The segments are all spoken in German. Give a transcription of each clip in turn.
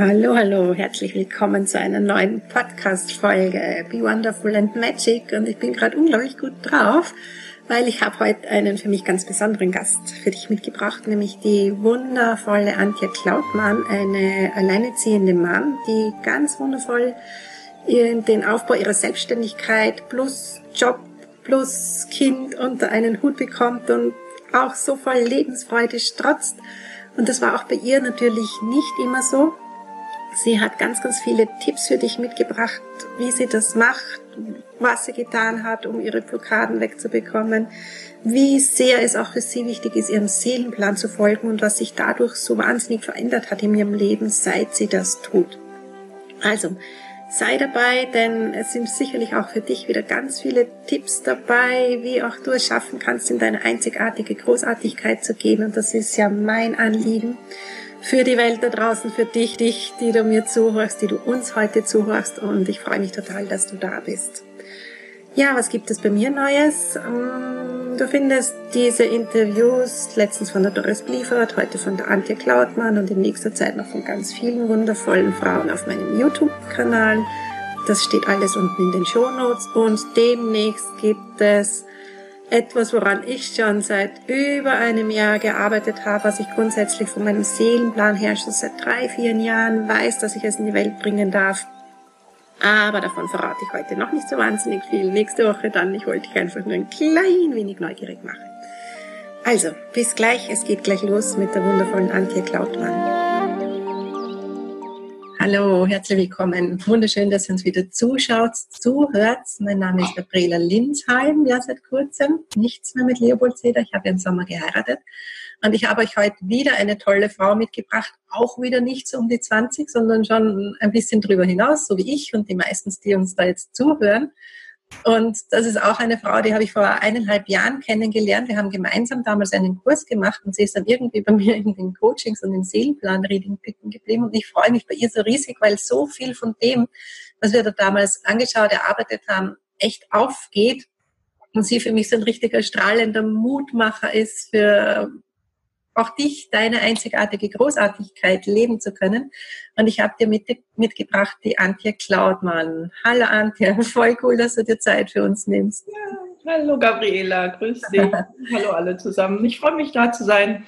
Hallo, hallo, herzlich willkommen zu einer neuen Podcast-Folge Be Wonderful and Magic und ich bin gerade unglaublich gut drauf, weil ich habe heute einen für mich ganz besonderen Gast für dich mitgebracht, nämlich die wundervolle Antje Klautmann, eine alleineziehende Mann, die ganz wundervoll den Aufbau ihrer Selbstständigkeit plus Job plus Kind unter einen Hut bekommt und auch so voll Lebensfreude strotzt. Und das war auch bei ihr natürlich nicht immer so. Sie hat ganz, ganz viele Tipps für dich mitgebracht, wie sie das macht, was sie getan hat, um ihre Blockaden wegzubekommen, wie sehr es auch für sie wichtig ist, ihrem Seelenplan zu folgen und was sich dadurch so wahnsinnig verändert hat in ihrem Leben, seit sie das tut. Also, sei dabei, denn es sind sicherlich auch für dich wieder ganz viele Tipps dabei, wie auch du es schaffen kannst, in deine einzigartige Großartigkeit zu gehen. Und das ist ja mein Anliegen für die Welt da draußen, für dich, dich, die du mir zuhörst, die du uns heute zuhörst. Und ich freue mich total, dass du da bist. Ja, was gibt es bei mir Neues? Ähm, du findest diese Interviews letztens von der Doris Bliefert, heute von der Antje Klautmann und in nächster Zeit noch von ganz vielen wundervollen Frauen auf meinem YouTube-Kanal. Das steht alles unten in den Show Notes und demnächst gibt es etwas, woran ich schon seit über einem Jahr gearbeitet habe, was ich grundsätzlich von meinem Seelenplan her schon seit drei, vier Jahren weiß, dass ich es in die Welt bringen darf. Aber davon verrate ich heute noch nicht so wahnsinnig viel. Nächste Woche dann. Ich wollte dich einfach nur ein klein wenig neugierig machen. Also, bis gleich. Es geht gleich los mit der wundervollen Antje Klautmann. Hallo, herzlich willkommen. Wunderschön, dass ihr uns wieder zuschaut, zuhört. Mein Name ist Gabriela Linsheim, ja seit kurzem. Nichts mehr mit Leopold Seder. Ich habe im Sommer geheiratet. Und ich habe euch heute wieder eine tolle Frau mitgebracht. Auch wieder nicht so um die 20, sondern schon ein bisschen drüber hinaus, so wie ich und die meisten, die uns da jetzt zuhören. Und das ist auch eine Frau, die habe ich vor eineinhalb Jahren kennengelernt. Wir haben gemeinsam damals einen Kurs gemacht und sie ist dann irgendwie bei mir in den Coachings und im Seelenplan-Reading geblieben. Und ich freue mich bei ihr so riesig, weil so viel von dem, was wir da damals angeschaut, erarbeitet haben, echt aufgeht. Und sie für mich so ein richtiger strahlender Mutmacher ist für auch dich, deine einzigartige Großartigkeit leben zu können. Und ich habe dir mit, mitgebracht die Antje Klaudmann. Hallo Antje, voll cool, dass du dir Zeit für uns nimmst. Ja, hallo Gabriela, grüß dich. hallo alle zusammen. Ich freue mich da zu sein.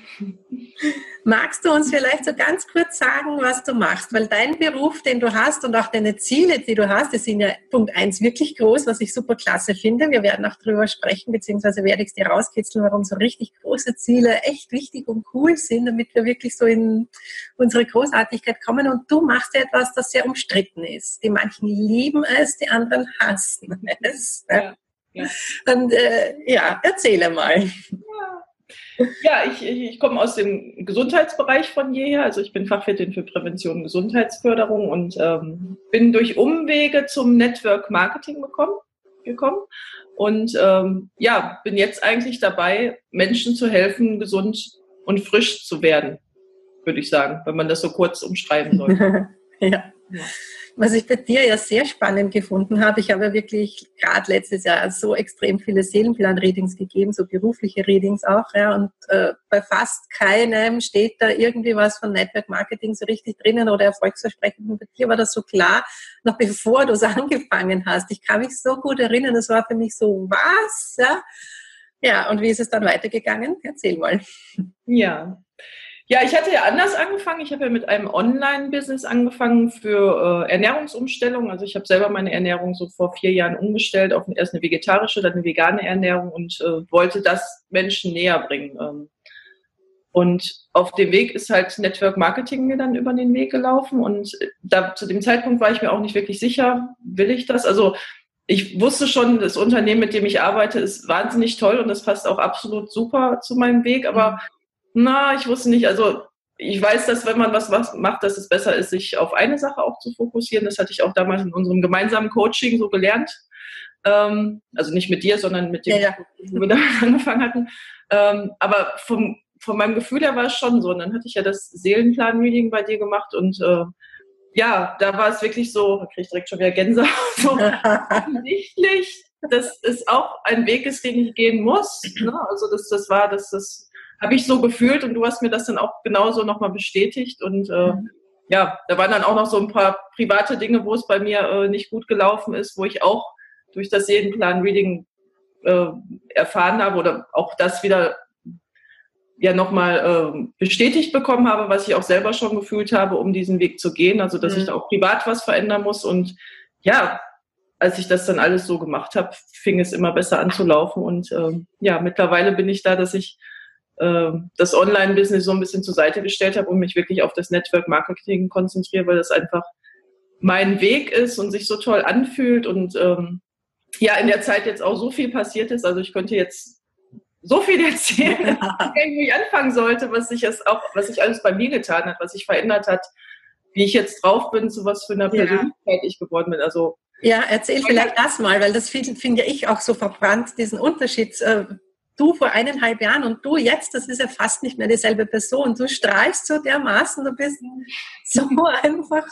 Magst du uns vielleicht so ganz kurz sagen, was du machst? Weil dein Beruf, den du hast und auch deine Ziele, die du hast, die sind ja Punkt eins wirklich groß, was ich super klasse finde. Wir werden auch darüber sprechen, beziehungsweise werde ich es dir rauskitzeln, warum so richtig große Ziele echt wichtig und cool sind, damit wir wirklich so in unsere Großartigkeit kommen. Und du machst ja etwas, das sehr umstritten ist. Die manchen lieben es, die anderen hassen es. Ja. Ja. Und äh, ja, erzähle mal. Ja. Ja, ich, ich komme aus dem Gesundheitsbereich von jeher. Also ich bin Fachwirtin für Prävention und Gesundheitsförderung und ähm, bin durch Umwege zum Network Marketing bekommen, gekommen. Und ähm, ja, bin jetzt eigentlich dabei, Menschen zu helfen, gesund und frisch zu werden, würde ich sagen, wenn man das so kurz umschreiben soll. ja. ja. Was ich bei dir ja sehr spannend gefunden habe, ich habe ja wirklich gerade letztes Jahr so extrem viele Seelenplan-Readings gegeben, so berufliche Readings auch, ja, und äh, bei fast keinem steht da irgendwie was von Network Marketing so richtig drinnen oder Erfolgsversprechen. Und bei dir war das so klar, noch bevor du es angefangen hast. Ich kann mich so gut erinnern, das war für mich so, was? Ja, ja und wie ist es dann weitergegangen? Erzähl mal. Ja, ja, ich hatte ja anders angefangen. Ich habe ja mit einem Online-Business angefangen für äh, Ernährungsumstellung. Also ich habe selber meine Ernährung so vor vier Jahren umgestellt auf erst eine vegetarische, dann eine vegane Ernährung und äh, wollte das Menschen näher bringen. Ähm, und auf dem Weg ist halt Network Marketing mir dann über den Weg gelaufen. Und da zu dem Zeitpunkt war ich mir auch nicht wirklich sicher, will ich das? Also ich wusste schon, das Unternehmen, mit dem ich arbeite, ist wahnsinnig toll und das passt auch absolut super zu meinem Weg. Aber mhm na, ich wusste nicht. Also ich weiß, dass wenn man was, was macht, dass es besser ist, sich auf eine Sache auch zu fokussieren. Das hatte ich auch damals in unserem gemeinsamen Coaching so gelernt. Ähm, also nicht mit dir, sondern mit dem, ja, ja. wo wir da angefangen hatten. Ähm, aber vom, von meinem Gefühl her war es schon so. Und dann hatte ich ja das Seelenplan-Reading bei dir gemacht und äh, ja, da war es wirklich so, da kriege ich direkt schon wieder Gänsehaut, so offensichtlich, dass es auch ein Weg ist, den ich gehen muss. Ne? Also das, das war, dass das habe ich so gefühlt und du hast mir das dann auch genauso nochmal bestätigt und äh, ja, da waren dann auch noch so ein paar private Dinge, wo es bei mir äh, nicht gut gelaufen ist, wo ich auch durch das Seelenplan-Reading äh, erfahren habe oder auch das wieder ja nochmal äh, bestätigt bekommen habe, was ich auch selber schon gefühlt habe, um diesen Weg zu gehen. Also dass mhm. ich da auch privat was verändern muss. Und ja, als ich das dann alles so gemacht habe, fing es immer besser an zu laufen. Und äh, ja, mittlerweile bin ich da, dass ich das Online-Business so ein bisschen zur Seite gestellt habe und mich wirklich auf das Network-Marketing konzentriere, weil das einfach mein Weg ist und sich so toll anfühlt und ähm, ja, in der Zeit jetzt auch so viel passiert ist. Also ich könnte jetzt so viel erzählen, wie ich anfangen sollte, was sich jetzt auch, was sich alles bei mir getan hat, was sich verändert hat, wie ich jetzt drauf bin, zu was für einer Persönlichkeit ja. ich geworden bin. Also ja, erzähl vielleicht das mal, weil das finde find ja ich auch so verbrannt, diesen Unterschied. Äh, du vor eineinhalb Jahren und du jetzt, das ist ja fast nicht mehr dieselbe Person. Du strahlst so dermaßen, du bist so einfach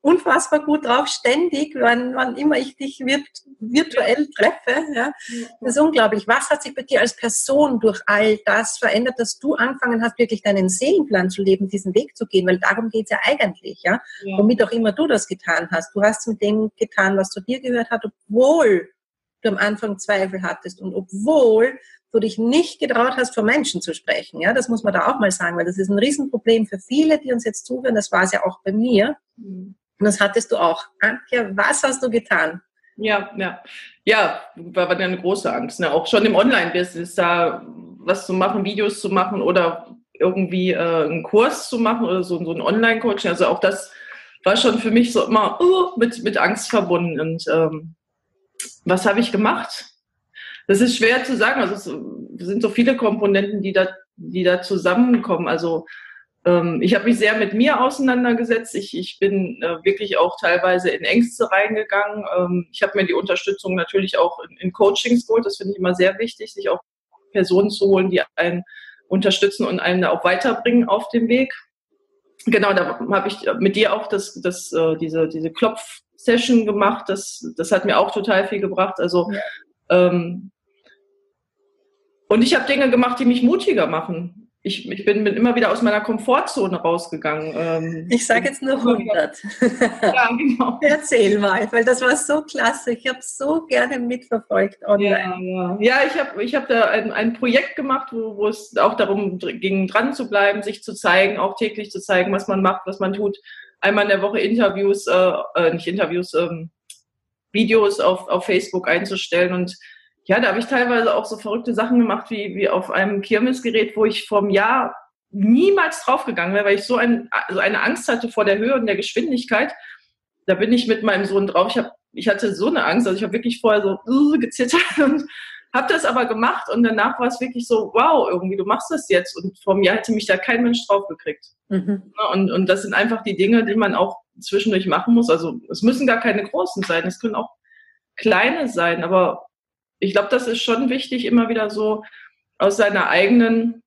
unfassbar gut drauf, ständig, wann, wann immer ich dich virtuell treffe. Ja. Das ist unglaublich. Was hat sich bei dir als Person durch all das verändert, dass du angefangen hast, wirklich deinen Seelenplan zu leben, diesen Weg zu gehen? Weil darum geht es ja eigentlich, ja? ja. Womit auch immer du das getan hast. Du hast mit dem getan, was zu dir gehört hat, obwohl du am Anfang Zweifel hattest und obwohl du dich nicht getraut hast, vor Menschen zu sprechen. Ja, das muss man da auch mal sagen, weil das ist ein Riesenproblem für viele, die uns jetzt zuhören. Das war es ja auch bei mir. Und das hattest du auch. Antje, was hast du getan? Ja, ja. Ja, war, war eine große Angst. Ne? Auch schon im Online-Business da was zu machen, Videos zu machen oder irgendwie äh, einen Kurs zu machen oder so, so ein Online-Coaching. Also auch das war schon für mich so immer uh, mit, mit Angst verbunden. Und ähm, was habe ich gemacht? Das ist schwer zu sagen. Also es sind so viele Komponenten, die da, die da zusammenkommen. Also ähm, ich habe mich sehr mit mir auseinandergesetzt. Ich, ich bin äh, wirklich auch teilweise in Ängste reingegangen. Ähm, ich habe mir die Unterstützung natürlich auch in, in Coachings geholt. Das finde ich immer sehr wichtig, sich auch Personen zu holen, die einen unterstützen und einen da auch weiterbringen auf dem Weg. Genau, da habe ich mit dir auch das, das, äh, diese, diese Klopf-Session gemacht. Das, das hat mir auch total viel gebracht. Also ja. ähm, und ich habe Dinge gemacht, die mich mutiger machen. Ich, ich bin, bin immer wieder aus meiner Komfortzone rausgegangen. Ähm, ich sage jetzt nur 100. ja, genau. Erzähl mal, weil das war so klasse. Ich habe so gerne mitverfolgt online. Ja, ja. ja ich habe ich hab da ein, ein Projekt gemacht, wo, wo es auch darum ging, dran zu bleiben, sich zu zeigen, auch täglich zu zeigen, was man macht, was man tut. Einmal in der Woche Interviews, äh, äh nicht Interviews, ähm, Videos auf, auf Facebook einzustellen und ja, da habe ich teilweise auch so verrückte Sachen gemacht, wie, wie auf einem Kirmesgerät, wo ich vom Jahr niemals draufgegangen wäre, weil ich so ein, also eine Angst hatte vor der Höhe und der Geschwindigkeit. Da bin ich mit meinem Sohn drauf. Ich, hab, ich hatte so eine Angst, also ich habe wirklich vorher so uh, gezittert und habe das aber gemacht und danach war es wirklich so, wow, irgendwie, du machst das jetzt. Und vor Jahr hätte mich da kein Mensch draufgekriegt. Mhm. Und, und das sind einfach die Dinge, die man auch zwischendurch machen muss. Also es müssen gar keine großen sein, es können auch kleine sein, aber ich glaube, das ist schon wichtig, immer wieder so aus seiner eigenen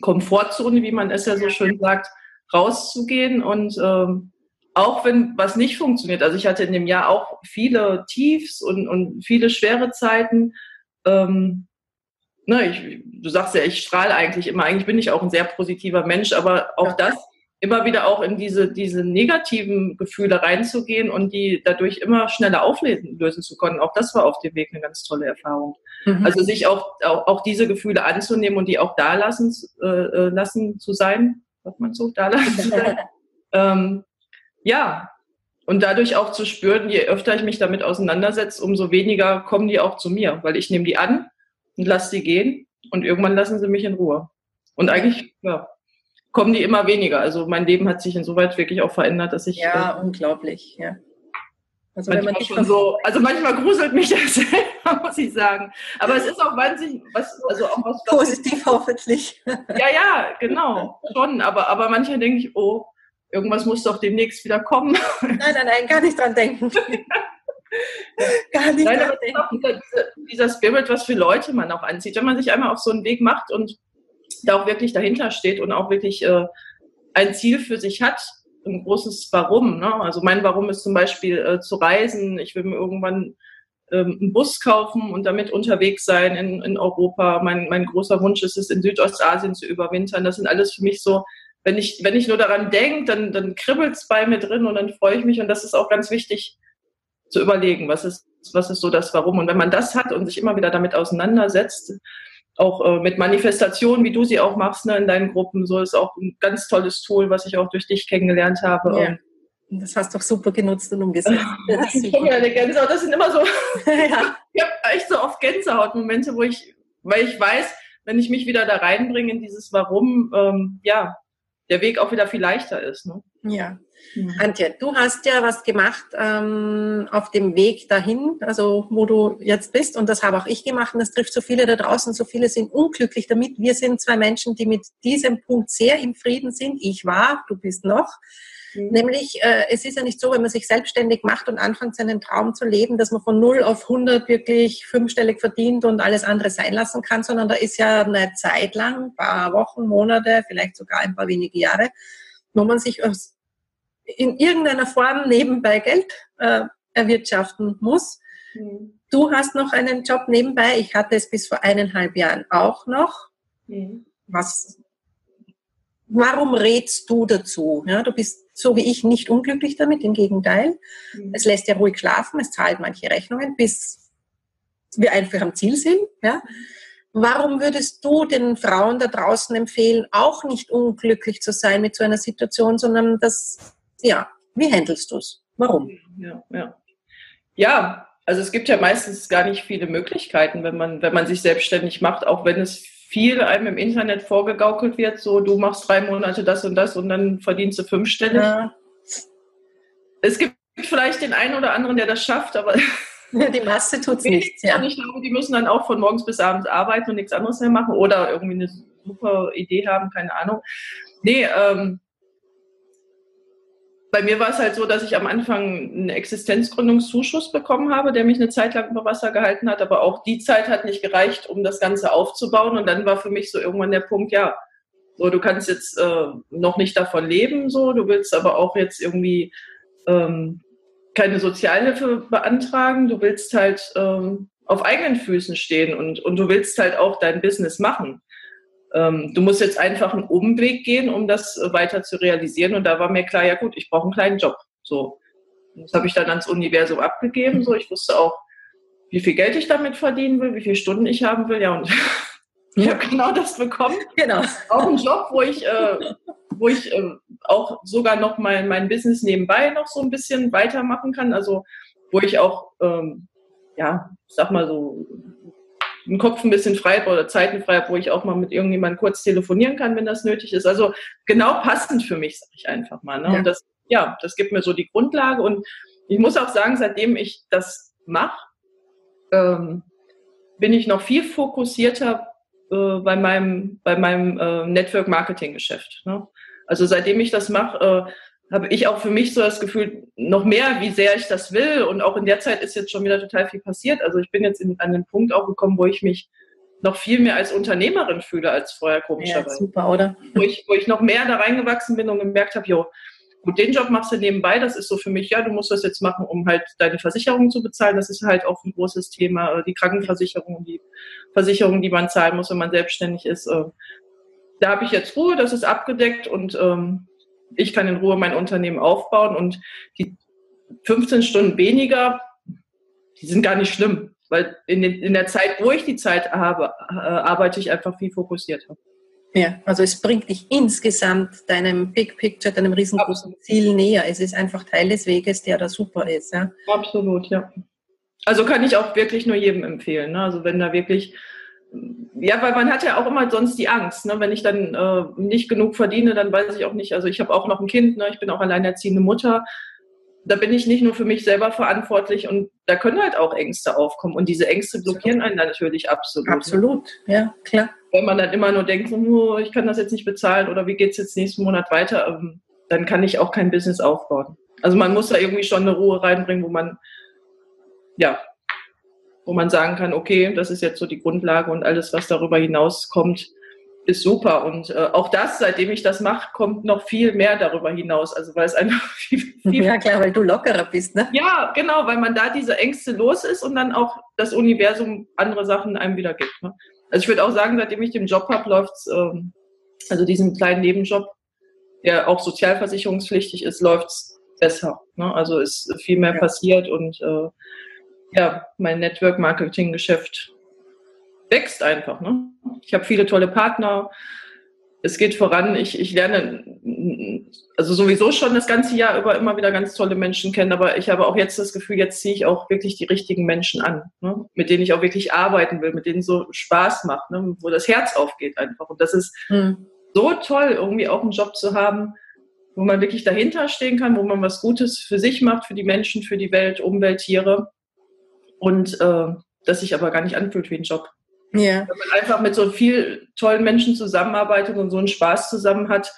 Komfortzone, wie man es ja so schön sagt, rauszugehen und ähm, auch wenn was nicht funktioniert. Also ich hatte in dem Jahr auch viele Tiefs und, und viele schwere Zeiten. Ähm, ne, ich, du sagst ja, ich strahle eigentlich immer. Eigentlich bin ich auch ein sehr positiver Mensch, aber auch das immer wieder auch in diese, diese negativen Gefühle reinzugehen und die dadurch immer schneller auflösen zu können. Auch das war auf dem Weg eine ganz tolle Erfahrung. Mhm. Also sich auch, auch, auch, diese Gefühle anzunehmen und die auch da lassen, äh, äh lassen zu sein, sagt man so, da lassen zu sein. ähm, ja, und dadurch auch zu spüren, je öfter ich mich damit auseinandersetze, umso weniger kommen die auch zu mir, weil ich nehme die an und lasse sie gehen und irgendwann lassen sie mich in Ruhe. Und eigentlich, ja, kommen die immer weniger. Also mein Leben hat sich insoweit wirklich auch verändert, dass ich. Ja, äh, unglaublich, ja. Also, wenn man schon so, also manchmal gruselt mich das selber, muss ich sagen. Aber es ist auch wahnsinnig, was, also auch was. Positiv hoffentlich. Ja, ja, genau, schon. Aber, aber manchmal denke ich, oh, irgendwas muss doch demnächst wieder kommen. Nein, nein, nein, gar nicht dran denken. gar nicht nein, dran denken. Dieser, dieser Spirit, was für Leute man auch anzieht. Wenn man sich einmal auf so einen Weg macht und da auch wirklich dahinter steht und auch wirklich äh, ein Ziel für sich hat, ein großes Warum. Ne? Also mein Warum ist zum Beispiel äh, zu reisen. Ich will mir irgendwann ähm, einen Bus kaufen und damit unterwegs sein in, in Europa. Mein, mein großer Wunsch ist es, in Südostasien zu überwintern. Das sind alles für mich so wenn ich, wenn ich nur daran denke, dann, dann kribbelt es bei mir drin und dann freue ich mich. Und das ist auch ganz wichtig zu überlegen, was ist, was ist so das Warum. Und wenn man das hat und sich immer wieder damit auseinandersetzt, auch äh, mit Manifestationen, wie du sie auch machst ne, in deinen Gruppen, so ist auch ein ganz tolles Tool, was ich auch durch dich kennengelernt habe. Ja. Das hast du doch super genutzt und umgesetzt. Das, ich ja eine Gänsehaut. das sind immer so, ja. ich habe echt so oft Gänsehautmomente, wo ich, weil ich weiß, wenn ich mich wieder da reinbringe in dieses Warum, ähm, ja, der Weg auch wieder viel leichter ist. Ne? Ja. Mhm. Antje, du hast ja was gemacht ähm, auf dem Weg dahin, also wo du jetzt bist, und das habe auch ich gemacht, und das trifft so viele da draußen, so viele sind unglücklich damit. Wir sind zwei Menschen, die mit diesem Punkt sehr im Frieden sind. Ich war, du bist noch. Mhm. Nämlich, äh, es ist ja nicht so, wenn man sich selbstständig macht und anfängt, seinen Traum zu leben, dass man von 0 auf 100 wirklich fünfstellig verdient und alles andere sein lassen kann, sondern da ist ja eine Zeit lang, ein paar Wochen, Monate, vielleicht sogar ein paar wenige Jahre, wo man sich in irgendeiner Form nebenbei Geld äh, erwirtschaften muss. Mhm. Du hast noch einen Job nebenbei. Ich hatte es bis vor eineinhalb Jahren auch noch. Mhm. Was, warum rätst du dazu? Ja, du bist so wie ich nicht unglücklich damit, im Gegenteil. Mhm. Es lässt ja ruhig schlafen, es zahlt manche Rechnungen, bis wir einfach am Ziel sind. Ja. Warum würdest du den Frauen da draußen empfehlen, auch nicht unglücklich zu sein mit so einer Situation, sondern das, ja, wie handelst du es? Warum? Ja, ja. ja, also es gibt ja meistens gar nicht viele Möglichkeiten, wenn man, wenn man sich selbstständig macht, auch wenn es viel einem im Internet vorgegaukelt wird, so du machst drei Monate das und das und dann verdienst du fünfstellig. Ja. Es gibt vielleicht den einen oder anderen, der das schafft, aber die Masse tut es nicht. Ja. Ich glaube, die müssen dann auch von morgens bis abends arbeiten und nichts anderes mehr machen oder irgendwie eine super Idee haben, keine Ahnung. Nee, ähm, bei mir war es halt so, dass ich am Anfang einen Existenzgründungszuschuss bekommen habe, der mich eine Zeit lang über Wasser gehalten hat, aber auch die Zeit hat nicht gereicht, um das Ganze aufzubauen. Und dann war für mich so irgendwann der Punkt, ja, so du kannst jetzt äh, noch nicht davon leben, so. Du willst aber auch jetzt irgendwie ähm, keine Sozialhilfe beantragen, du willst halt ähm, auf eigenen Füßen stehen und, und du willst halt auch dein Business machen du musst jetzt einfach einen Umweg gehen, um das äh, weiter zu realisieren. Und da war mir klar, ja gut, ich brauche einen kleinen Job. So. das habe ich dann ans Universum abgegeben. So, ich wusste auch, wie viel Geld ich damit verdienen will, wie viele Stunden ich haben will. Ja, und ich habe genau das bekommen. Genau. Auch einen Job, wo ich, äh, wo ich äh, auch sogar noch mein, mein Business nebenbei noch so ein bisschen weitermachen kann. Also wo ich auch, ähm, ja, sag mal so den Kopf ein bisschen frei habe oder Zeiten frei habe, wo ich auch mal mit irgendjemandem kurz telefonieren kann, wenn das nötig ist. Also genau passend für mich, sage ich einfach mal. Ne? Ja. Und das, ja, das gibt mir so die Grundlage. Und ich muss auch sagen, seitdem ich das mache, ähm, bin ich noch viel fokussierter äh, bei meinem, bei meinem äh, Network-Marketing-Geschäft. Ne? Also seitdem ich das mache, äh, habe ich auch für mich so das Gefühl, noch mehr, wie sehr ich das will. Und auch in der Zeit ist jetzt schon wieder total viel passiert. Also ich bin jetzt in, an den Punkt auch gekommen, wo ich mich noch viel mehr als Unternehmerin fühle als vorher, komischerweise. Ja, super, oder? Wo ich, wo ich noch mehr da reingewachsen bin und gemerkt habe, jo, gut, den Job machst du nebenbei, das ist so für mich, ja, du musst das jetzt machen, um halt deine Versicherung zu bezahlen. Das ist halt auch ein großes Thema, äh, die Krankenversicherung, die Versicherung, die man zahlen muss, wenn man selbstständig ist. Äh, da habe ich jetzt Ruhe, das ist abgedeckt und ähm, ich kann in Ruhe mein Unternehmen aufbauen und die 15 Stunden weniger, die sind gar nicht schlimm, weil in, den, in der Zeit, wo ich die Zeit habe, äh, arbeite ich einfach viel fokussierter. Ja, also es bringt dich insgesamt deinem Big Picture, deinem riesengroßen Ziel näher. Es ist einfach Teil des Weges, der da super ist. Ja? Absolut, ja. Also kann ich auch wirklich nur jedem empfehlen. Ne? Also wenn da wirklich ja, weil man hat ja auch immer sonst die Angst. Ne? Wenn ich dann äh, nicht genug verdiene, dann weiß ich auch nicht. Also ich habe auch noch ein Kind, ne? ich bin auch alleinerziehende Mutter. Da bin ich nicht nur für mich selber verantwortlich und da können halt auch Ängste aufkommen. Und diese Ängste blockieren einen natürlich absolut. Ne? Absolut, ja, klar. Wenn man dann immer nur denkt, oh, ich kann das jetzt nicht bezahlen oder wie geht es jetzt nächsten Monat weiter, ähm, dann kann ich auch kein Business aufbauen. Also man muss da irgendwie schon eine Ruhe reinbringen, wo man ja wo man sagen kann, okay, das ist jetzt so die Grundlage und alles, was darüber hinaus kommt, ist super. Und äh, auch das, seitdem ich das mache, kommt noch viel mehr darüber hinaus. Also weil es einfach viel, viel Ja klar, weil du lockerer bist, ne? Ja, genau, weil man da diese Ängste los ist und dann auch das Universum andere Sachen einem wieder gibt. Ne? Also ich würde auch sagen, seitdem ich den Job habe, läuft ähm, also diesen kleinen Nebenjob, der auch sozialversicherungspflichtig ist, läuft es besser. Ne? Also ist viel mehr ja. passiert und äh, ja, mein Network-Marketing-Geschäft wächst einfach. Ne? Ich habe viele tolle Partner. Es geht voran. Ich, ich lerne also sowieso schon das ganze Jahr über immer wieder ganz tolle Menschen kennen, aber ich habe auch jetzt das Gefühl, jetzt ziehe ich auch wirklich die richtigen Menschen an, ne? mit denen ich auch wirklich arbeiten will, mit denen so Spaß macht, ne? wo das Herz aufgeht einfach. Und das ist hm. so toll, irgendwie auch einen Job zu haben, wo man wirklich dahinter stehen kann, wo man was Gutes für sich macht, für die Menschen, für die Welt, Umwelt, Tiere und äh, das sich aber gar nicht anfühlt wie ein Job. Ja. Wenn man einfach mit so viel tollen Menschen zusammenarbeitet und so einen Spaß zusammen hat,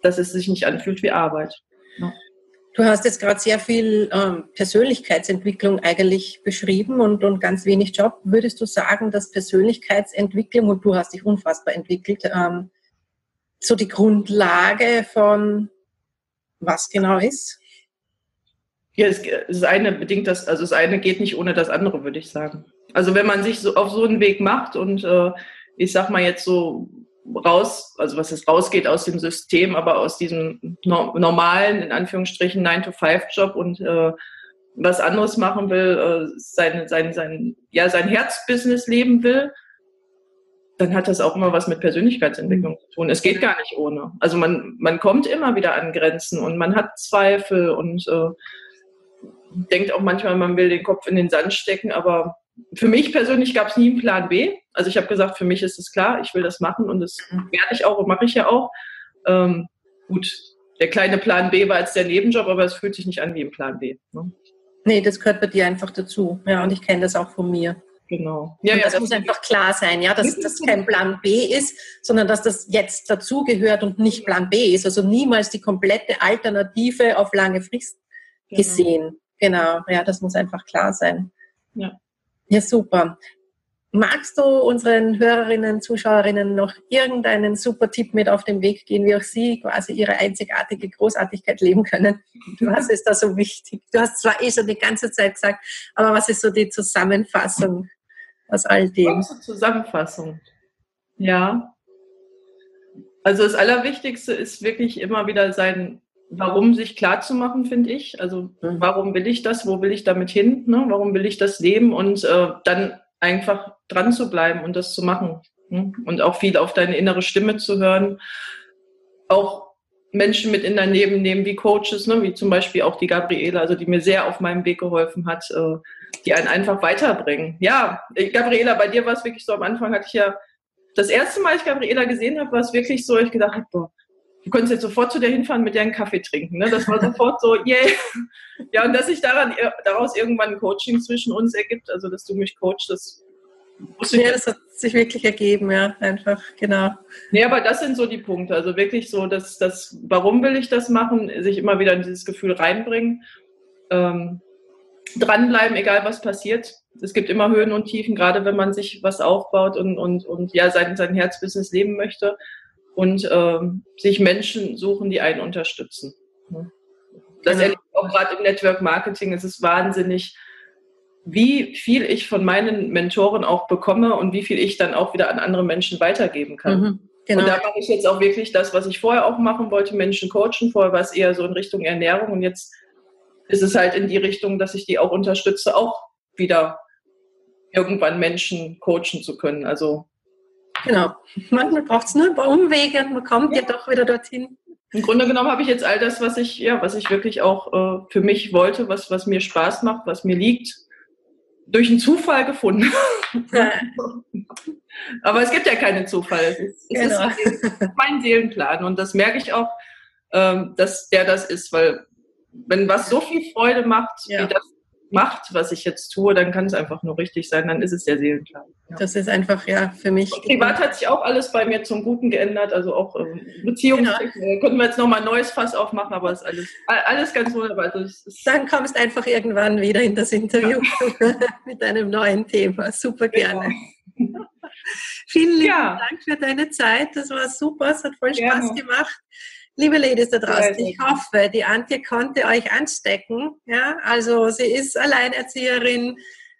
dass es sich nicht anfühlt wie Arbeit. Ja. Du hast jetzt gerade sehr viel ähm, Persönlichkeitsentwicklung eigentlich beschrieben und, und ganz wenig Job. Würdest du sagen, dass Persönlichkeitsentwicklung, und du hast dich unfassbar entwickelt, ähm, so die Grundlage von was genau ist? Ja, es, das eine bedingt das, also das eine geht nicht ohne das andere, würde ich sagen. Also wenn man sich so auf so einen Weg macht und äh, ich sag mal jetzt so raus, also was es rausgeht aus dem System, aber aus diesem no normalen, in Anführungsstrichen, 9-to-5-Job und äh, was anderes machen will, äh, sein, sein, sein, ja, sein Herzbusiness leben will, dann hat das auch immer was mit Persönlichkeitsentwicklung zu tun. Es geht gar nicht ohne. Also man, man kommt immer wieder an Grenzen und man hat Zweifel und äh, denkt auch manchmal, man will den Kopf in den Sand stecken, aber für mich persönlich gab es nie einen Plan B. Also ich habe gesagt, für mich ist es klar, ich will das machen und das mhm. werde ich auch und mache ich ja auch. Ähm, gut, der kleine Plan B war jetzt der Nebenjob, aber es fühlt sich nicht an wie ein Plan B. Ne? Nee, das gehört bei dir einfach dazu. Ja, und ich kenne das auch von mir. Genau. Ja, und das, ja, das muss einfach klar sein, ja, dass das kein Plan B ist, sondern dass das jetzt dazugehört und nicht Plan B ist. Also niemals die komplette Alternative auf lange Frist genau. gesehen. Genau, ja, das muss einfach klar sein. Ja. Ja, super. Magst du unseren Hörerinnen, Zuschauerinnen noch irgendeinen super Tipp mit auf den Weg gehen, wie auch sie quasi ihre einzigartige Großartigkeit leben können? Was ist da so wichtig? Du hast zwar eh schon die ganze Zeit gesagt, aber was ist so die Zusammenfassung aus all dem? Zusammenfassung. Ja. Also das Allerwichtigste ist wirklich immer wieder sein Warum sich klar zu machen, finde ich. Also mhm. warum will ich das? Wo will ich damit hin? Ne? Warum will ich das leben? Und äh, dann einfach dran zu bleiben und das zu machen. Ne? Und auch viel auf deine innere Stimme zu hören. Auch Menschen mit in dein Leben nehmen, wie Coaches, ne? wie zum Beispiel auch die Gabriele, also die mir sehr auf meinem Weg geholfen hat, äh, die einen einfach weiterbringen. Ja, Gabriela, bei dir war es wirklich so, am Anfang hatte ich ja, das erste Mal, als ich Gabriela gesehen habe, war es wirklich so, ich gedacht habe, boah, du könntest jetzt sofort zu der hinfahren, mit der einen Kaffee trinken. Ne? Das war sofort so, yeah. Ja, und dass sich daran, daraus irgendwann ein Coaching zwischen uns ergibt, also dass du mich coachst, das wusste ich. Ja, das hat sich wirklich ergeben, ja, einfach, genau. Nee, aber das sind so die Punkte. Also wirklich so, dass das, warum will ich das machen, sich immer wieder in dieses Gefühl reinbringen. Ähm, dranbleiben, egal was passiert. Es gibt immer Höhen und Tiefen, gerade wenn man sich was aufbaut und, und, und ja, sein, sein Herzbusiness leben möchte und ähm, sich Menschen suchen, die einen unterstützen. Das genau. erlebe ich auch gerade im Network Marketing. Es ist wahnsinnig, wie viel ich von meinen Mentoren auch bekomme und wie viel ich dann auch wieder an andere Menschen weitergeben kann. Mhm, genau. Und da mache ich jetzt auch wirklich das, was ich vorher auch machen wollte, Menschen coachen. Vorher war es eher so in Richtung Ernährung und jetzt ist es halt in die Richtung, dass ich die auch unterstütze, auch wieder irgendwann Menschen coachen zu können. Also Genau. Manchmal braucht es nur ein paar Umwege und man kommt ja. ja doch wieder dorthin. Im Grunde genommen habe ich jetzt all das, was ich, ja, was ich wirklich auch äh, für mich wollte, was, was mir Spaß macht, was mir liegt, durch einen Zufall gefunden. Ja. Aber es gibt ja keinen Zufall. Es ist, es genau. ist mein Seelenplan und das merke ich auch, ähm, dass der das ist, weil wenn was so viel Freude macht, ja. wie das macht, was ich jetzt tue, dann kann es einfach nur richtig sein, dann ist es der Seelenplan. Ja. Das ist einfach, ja, für mich. Und privat hat sich auch alles bei mir zum Guten geändert, also auch ähm, Beziehungstechnik. Genau. Könnten wir jetzt nochmal ein neues Fass aufmachen, aber es ist alles, alles ganz wunderbar. Also dann kommst einfach irgendwann wieder in das Interview ja. mit einem neuen Thema. Super genau. gerne. Genau. Vielen lieben ja. Dank für deine Zeit. Das war super. Es hat voll Spaß gerne. gemacht. Liebe Ladies da draußen, ich hoffe, die Antje konnte euch anstecken. Ja, also sie ist Alleinerzieherin.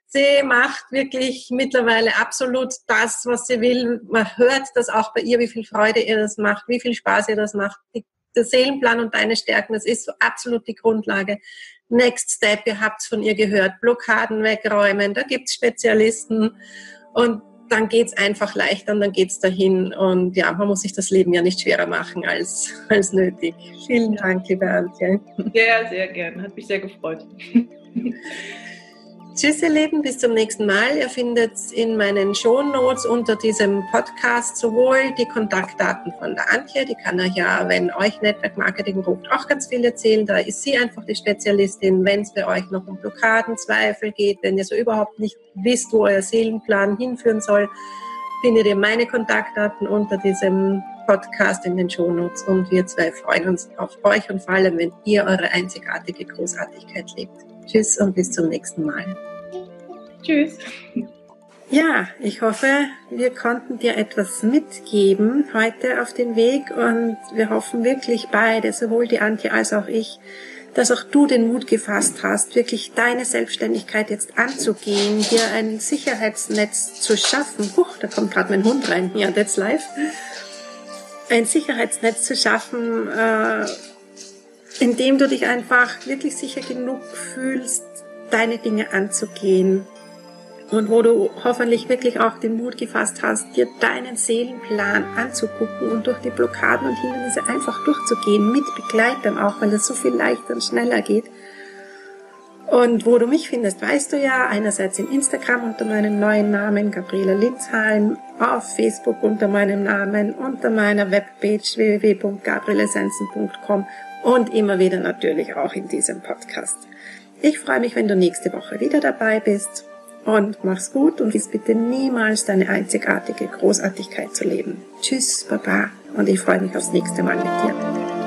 Sie macht wirklich mittlerweile absolut das, was sie will. Man hört das auch bei ihr, wie viel Freude ihr das macht, wie viel Spaß ihr das macht. der Seelenplan und deine Stärken, das ist so absolut die Grundlage. Next Step, ihr habt es von ihr gehört, Blockaden wegräumen, da gibt es Spezialisten und dann geht es einfach leichter und dann geht es dahin. Und ja, man muss sich das Leben ja nicht schwerer machen als, als nötig. Vielen Dank, liebe Antje. Sehr, sehr gern. Hat mich sehr gefreut. Tschüss, ihr Lieben, bis zum nächsten Mal. Ihr findet in meinen Shownotes unter diesem Podcast sowohl die Kontaktdaten von der Antje, die kann euch ja, wenn euch Network Marketing ruft, auch ganz viel erzählen. Da ist sie einfach die Spezialistin, wenn es bei euch noch um Blockaden, Zweifel geht, wenn ihr so überhaupt nicht wisst, wo euer Seelenplan hinführen soll, findet ihr meine Kontaktdaten unter diesem Podcast in den Shownotes und wir zwei freuen uns auf euch und vor allem, wenn ihr eure einzigartige Großartigkeit lebt. Tschüss und bis zum nächsten Mal. Tschüss. Ja, ich hoffe, wir konnten dir etwas mitgeben heute auf den Weg und wir hoffen wirklich beide, sowohl die Antje als auch ich, dass auch du den Mut gefasst hast, wirklich deine Selbstständigkeit jetzt anzugehen, dir ein Sicherheitsnetz zu schaffen. Huch, da kommt gerade mein Hund rein. Ja, that's live. Ein Sicherheitsnetz zu schaffen, äh, in dem du dich einfach wirklich sicher genug fühlst, deine Dinge anzugehen, und wo du hoffentlich wirklich auch den Mut gefasst hast, dir deinen Seelenplan anzugucken und durch die Blockaden und Hindernisse einfach durchzugehen, mit Begleitern auch, weil das so viel leichter und schneller geht. Und wo du mich findest, weißt du ja, einerseits in Instagram unter meinem neuen Namen Gabriela Linzheim, auf Facebook unter meinem Namen, unter meiner Webpage www.gabrielessenzen.com und immer wieder natürlich auch in diesem Podcast. Ich freue mich, wenn du nächste Woche wieder dabei bist und mach's gut und vergiss bitte niemals deine einzigartige Großartigkeit zu leben. Tschüss, Baba und ich freue mich aufs nächste Mal mit dir.